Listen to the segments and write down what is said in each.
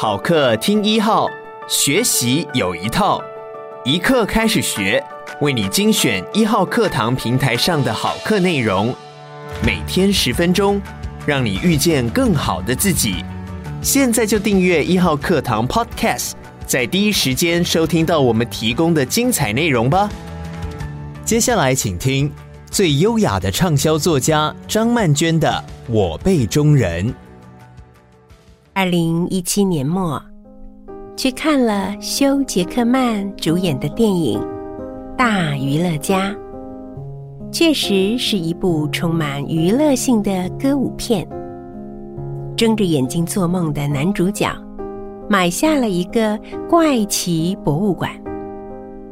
好课听一号，学习有一套，一课开始学，为你精选一号课堂平台上的好课内容，每天十分钟，让你遇见更好的自己。现在就订阅一号课堂 Podcast，在第一时间收听到我们提供的精彩内容吧。接下来请听最优雅的畅销作家张曼娟的《我辈中人》。二零一七年末，去看了休·杰克曼主演的电影《大娱乐家》，确实是一部充满娱乐性的歌舞片。睁着眼睛做梦的男主角，买下了一个怪奇博物馆，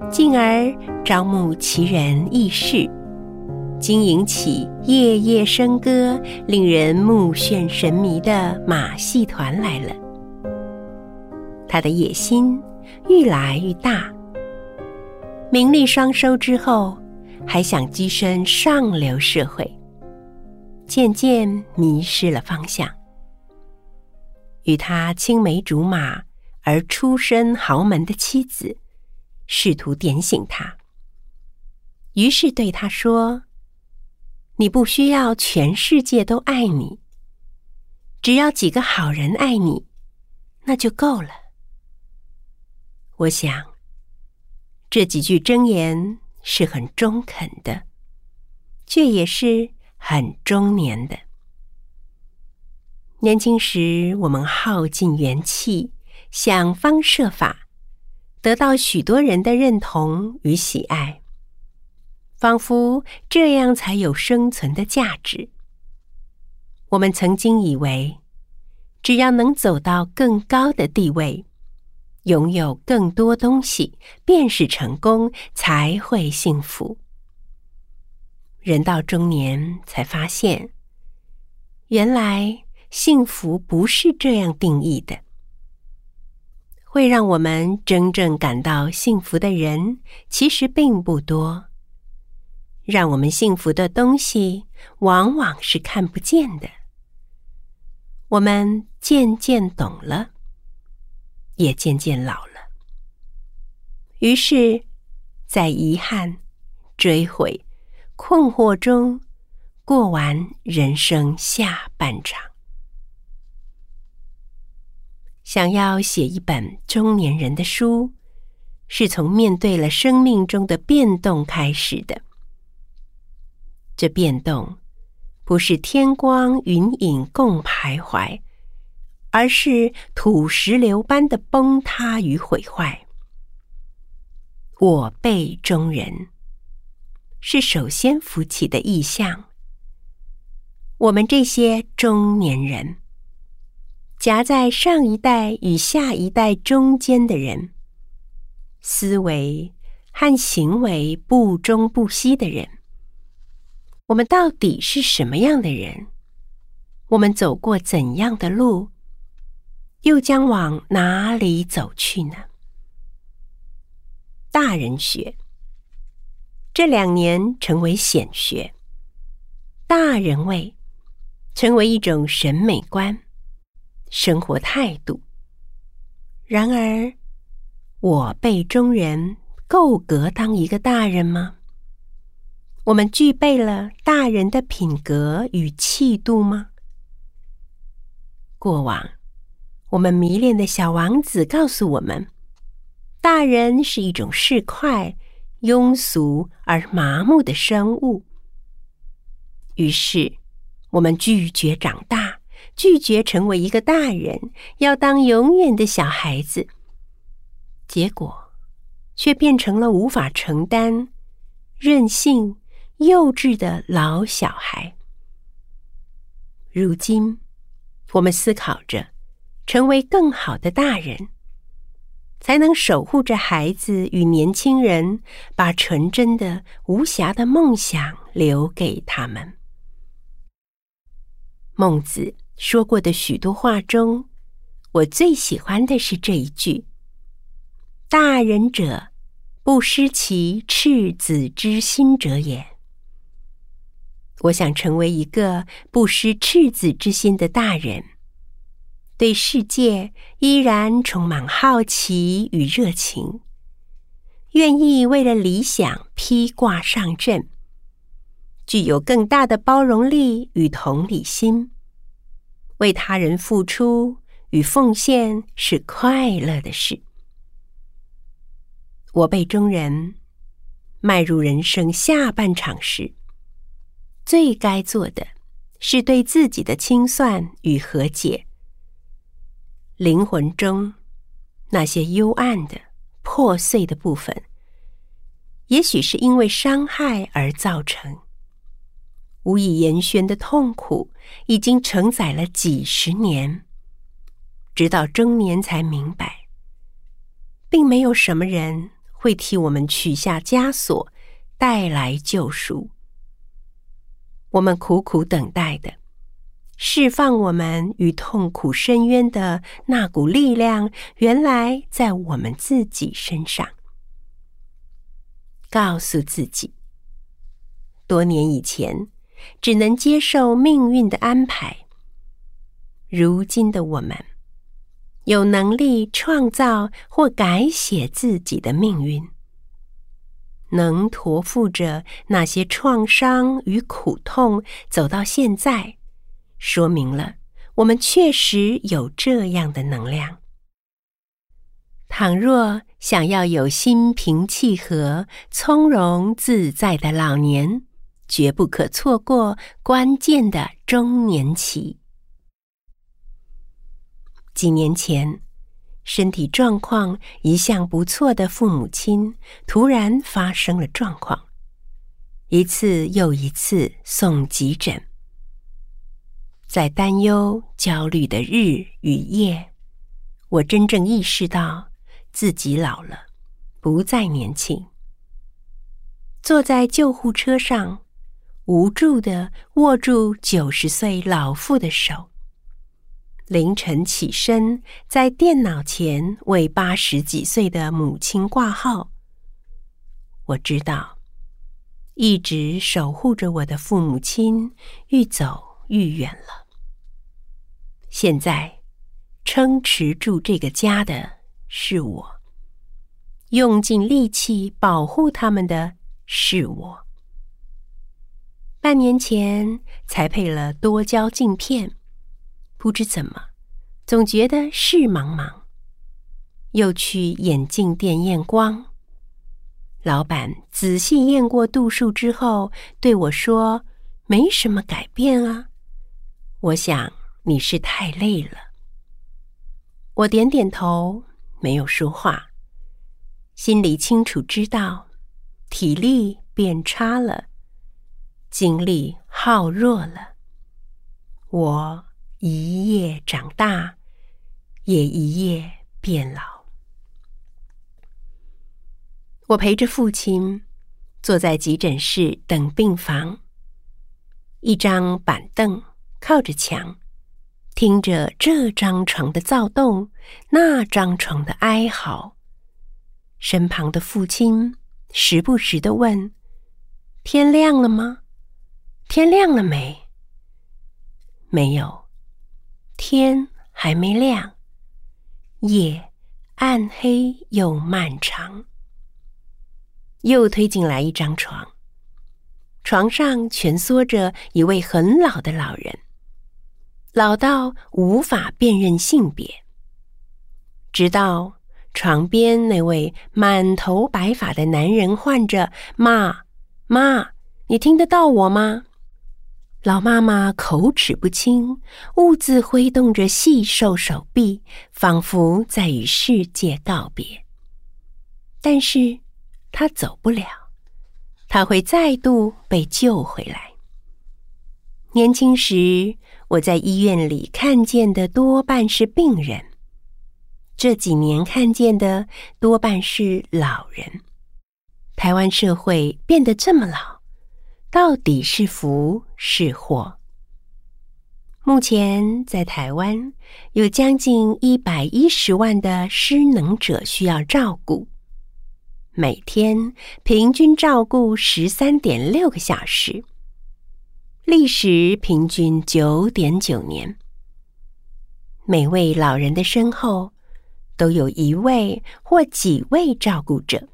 进而招募奇人异士。经营起夜夜笙歌、令人目眩神迷的马戏团来了。他的野心愈来愈大，名利双收之后，还想跻身上流社会，渐渐迷失了方向。与他青梅竹马而出身豪门的妻子，试图点醒他，于是对他说。你不需要全世界都爱你，只要几个好人爱你，那就够了。我想，这几句箴言是很中肯的，却也是很中年的。年轻时，我们耗尽元气，想方设法得到许多人的认同与喜爱。仿佛这样才有生存的价值。我们曾经以为，只要能走到更高的地位，拥有更多东西，便是成功，才会幸福。人到中年才发现，原来幸福不是这样定义的。会让我们真正感到幸福的人，其实并不多。让我们幸福的东西，往往是看不见的。我们渐渐懂了，也渐渐老了。于是，在遗憾、追悔、困惑中，过完人生下半场。想要写一本中年人的书，是从面对了生命中的变动开始的。这变动不是天光云影共徘徊，而是土石流般的崩塌与毁坏。我辈中人是首先浮起的意象。我们这些中年人，夹在上一代与下一代中间的人，思维和行为不中不西的人。我们到底是什么样的人？我们走过怎样的路？又将往哪里走去呢？大人学这两年成为显学，大人味成为一种审美观、生活态度。然而，我辈中人够格当一个大人吗？我们具备了大人的品格与气度吗？过往，我们迷恋的小王子告诉我们，大人是一种市侩、庸俗而麻木的生物。于是，我们拒绝长大，拒绝成为一个大人，要当永远的小孩子。结果，却变成了无法承担、任性。幼稚的老小孩。如今，我们思考着成为更好的大人，才能守护着孩子与年轻人，把纯真的、无瑕的梦想留给他们。孟子说过的许多话中，我最喜欢的是这一句：“大人者，不失其赤子之心者也。”我想成为一个不失赤子之心的大人，对世界依然充满好奇与热情，愿意为了理想披挂上阵，具有更大的包容力与同理心，为他人付出与奉献是快乐的事。我辈中人迈入人生下半场时，最该做的是对自己的清算与和解。灵魂中那些幽暗的、破碎的部分，也许是因为伤害而造成。无以言宣的痛苦，已经承载了几十年，直到中年才明白，并没有什么人会替我们取下枷锁，带来救赎。我们苦苦等待的。释放我们与痛苦深渊的那股力量，原来在我们自己身上。告诉自己，多年以前只能接受命运的安排，如今的我们有能力创造或改写自己的命运，能驮负着那些创伤与苦痛走到现在。说明了，我们确实有这样的能量。倘若想要有心平气和、从容自在的老年，绝不可错过关键的中年期。几年前，身体状况一向不错的父母亲突然发生了状况，一次又一次送急诊。在担忧、焦虑的日与夜，我真正意识到自己老了，不再年轻。坐在救护车上，无助的握住九十岁老妇的手。凌晨起身，在电脑前为八十几岁的母亲挂号。我知道，一直守护着我的父母亲，愈走愈远了。现在，撑持住这个家的是我，用尽力气保护他们的是我。半年前才配了多焦镜片，不知怎么，总觉得事茫茫。又去眼镜店验光，老板仔细验过度数之后对我说：“没什么改变啊。”我想。你是太累了。我点点头，没有说话，心里清楚知道，体力变差了，精力耗弱了。我一夜长大，也一夜变老。我陪着父亲坐在急诊室等病房，一张板凳靠着墙。听着这张床的躁动，那张床的哀嚎，身旁的父亲时不时的问：“天亮了吗？天亮了没？”没有，天还没亮，夜暗黑又漫长。又推进来一张床，床上蜷缩着一位很老的老人。老到无法辨认性别，直到床边那位满头白发的男人唤着“妈妈，你听得到我吗？”老妈妈口齿不清，兀自挥动着细瘦手臂，仿佛在与世界告别。但是，她走不了，她会再度被救回来。年轻时，我在医院里看见的多半是病人，这几年看见的多半是老人。台湾社会变得这么老，到底是福是祸？目前在台湾有将近一百一十万的失能者需要照顾，每天平均照顾十三点六个小时。历时平均九点九年，每位老人的身后都有一位或几位照顾者，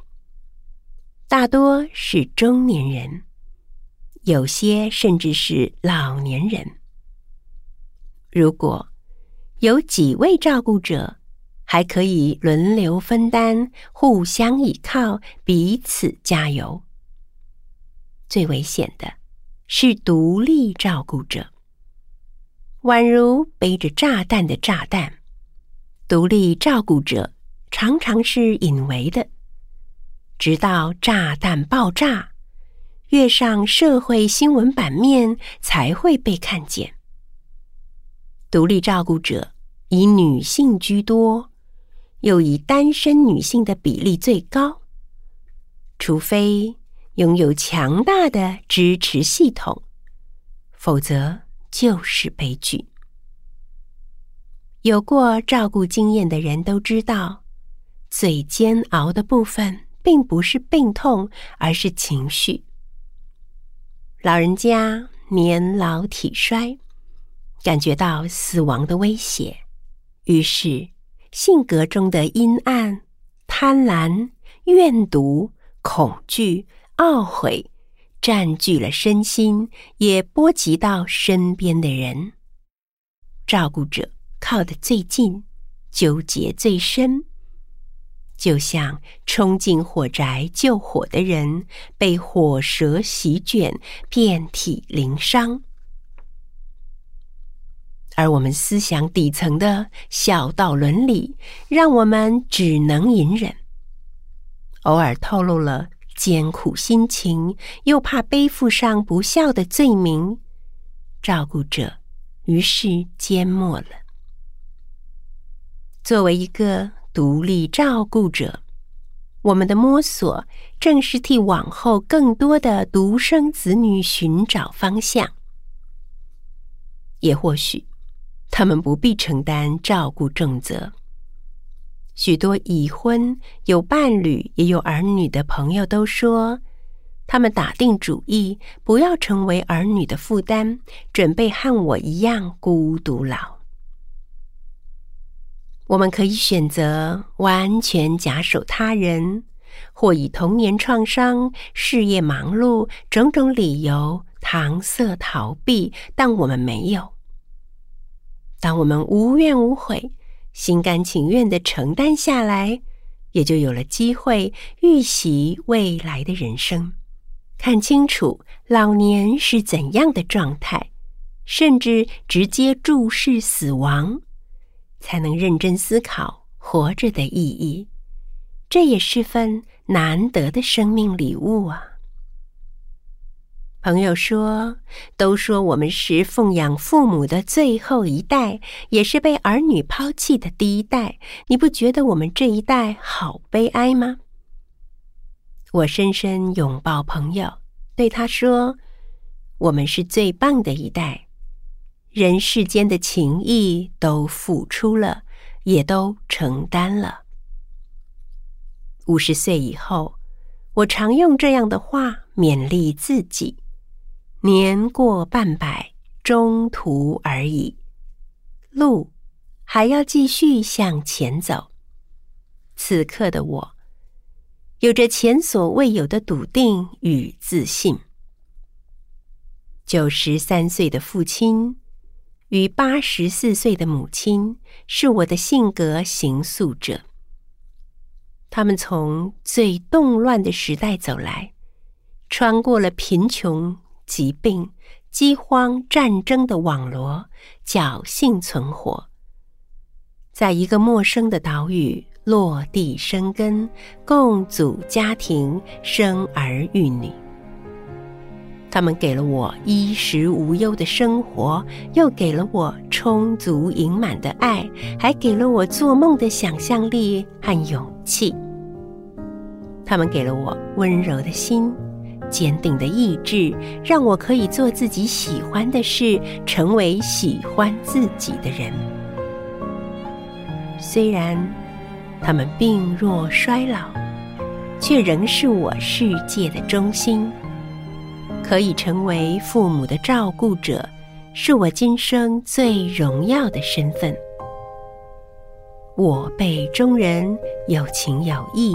大多是中年人，有些甚至是老年人。如果有几位照顾者，还可以轮流分担，互相依靠，彼此加油。最危险的是独立照顾者，宛如背着炸弹的炸弹。独立照顾者常常是隐为的，直到炸弹爆炸，跃上社会新闻版面，才会被看见。独立照顾者以女性居多，又以单身女性的比例最高。除非拥有强大的支持系统，否则就是悲剧。有过照顾经验的人都知道，最煎熬的部分并不是病痛，而是情绪。老人家年老体衰。感觉到死亡的威胁，于是性格中的阴暗、贪婪、怨毒、恐惧、懊悔占据了身心，也波及到身边的人。照顾者靠得最近，纠结最深，就像冲进火宅救火的人，被火舌席卷，遍体鳞伤。而我们思想底层的孝道伦理，让我们只能隐忍。偶尔透露了艰苦心情，又怕背负上不孝的罪名，照顾者于是缄默了。作为一个独立照顾者，我们的摸索正是替往后更多的独生子女寻找方向，也或许。他们不必承担照顾重责。许多已婚、有伴侣、也有儿女的朋友都说，他们打定主意不要成为儿女的负担，准备和我一样孤独老。我们可以选择完全假手他人，或以童年创伤、事业忙碌种种理由搪塞逃避，但我们没有。当我们无怨无悔、心甘情愿地承担下来，也就有了机会预习未来的人生，看清楚老年是怎样的状态，甚至直接注视死亡，才能认真思考活着的意义。这也是份难得的生命礼物啊！朋友说：“都说我们是奉养父母的最后一代，也是被儿女抛弃的第一代。你不觉得我们这一代好悲哀吗？”我深深拥抱朋友，对他说：“我们是最棒的一代，人世间的情谊都付出了，也都承担了。”五十岁以后，我常用这样的话勉励自己。年过半百，中途而已，路还要继续向前走。此刻的我，有着前所未有的笃定与自信。九十三岁的父亲与八十四岁的母亲，是我的性格形塑者。他们从最动乱的时代走来，穿过了贫穷。疾病、饥荒、战争的网罗，侥幸存活，在一个陌生的岛屿落地生根，共组家庭，生儿育女。他们给了我衣食无忧的生活，又给了我充足盈满的爱，还给了我做梦的想象力和勇气。他们给了我温柔的心。坚定的意志，让我可以做自己喜欢的事，成为喜欢自己的人。虽然他们病弱衰老，却仍是我世界的中心。可以成为父母的照顾者，是我今生最荣耀的身份。我辈中人有情有义，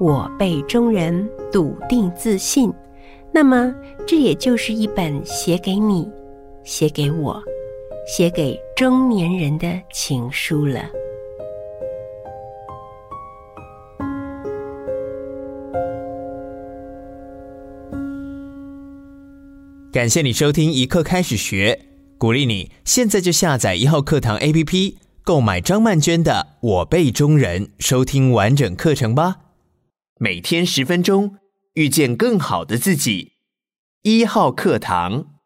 我辈中人笃定自信。那么，这也就是一本写给你、写给我、写给中年人的情书了。感谢你收听一课开始学，鼓励你现在就下载一号课堂 APP，购买张曼娟的《我辈中人》，收听完整课程吧。每天十分钟，遇见更好的自己。一号课堂。